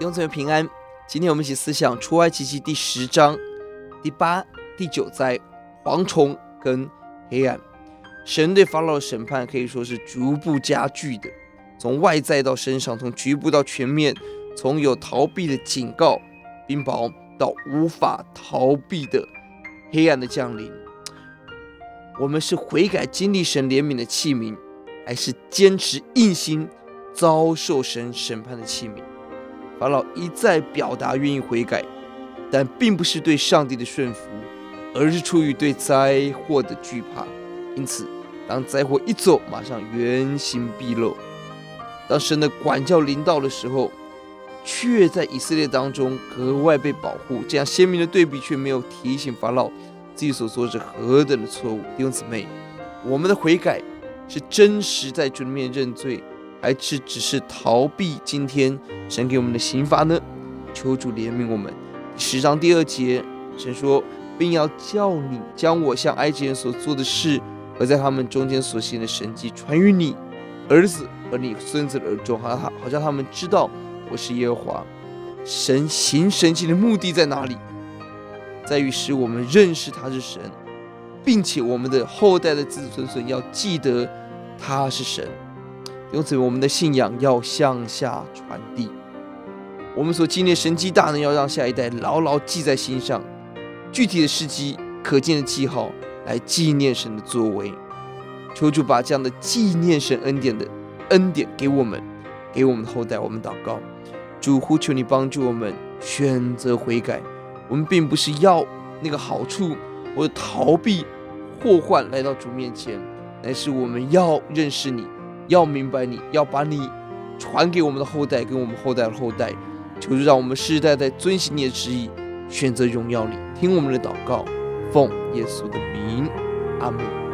兄姊妹平安。今天我们一起思想出埃及记第十章第八、第九灾：蝗虫跟黑暗。神对法老的审判可以说是逐步加剧的，从外在到身上，从局部到全面，从有逃避的警告、冰雹，到无法逃避的黑暗的降临。我们是悔改、经历神怜悯的器皿，还是坚持硬心？遭受神审判的器皿，法老一再表达愿意悔改，但并不是对上帝的顺服，而是出于对灾祸的惧怕。因此，当灾祸一走，马上原形毕露。当神的管教临到的时候，却在以色列当中格外被保护。这样鲜明的对比，却没有提醒法老自己所做是何等的错误。弟兄姊妹，我们的悔改是真实在主里面认罪。还是只是逃避今天神给我们的刑罚呢？求主怜悯我们。十章第二节，神说，并要叫你将我向埃及人所做的事和在他们中间所行的神迹传于你儿子和你孙子的耳中，好，好，好叫他们知道我是耶和华。神行神迹的目的在哪里？在于使我们认识他是神，并且我们的后代的子子孙孙要记得他是神。因此，我们的信仰要向下传递。我们所经历的神迹大能，要让下一代牢牢记在心上。具体的事迹、可见的记号，来纪念神的作为。求主把这样的纪念神恩典的恩典给我们，给我们的后代。我们祷告，主呼求你帮助我们选择悔改。我们并不是要那个好处，或者逃避祸患来到主面前，乃是我们要认识你。要明白你，要把你传给我们的后代，跟我们后代的后代，求主让我们世世代代遵行你的旨意，选择荣耀你，听我们的祷告，奉耶稣的名，阿门。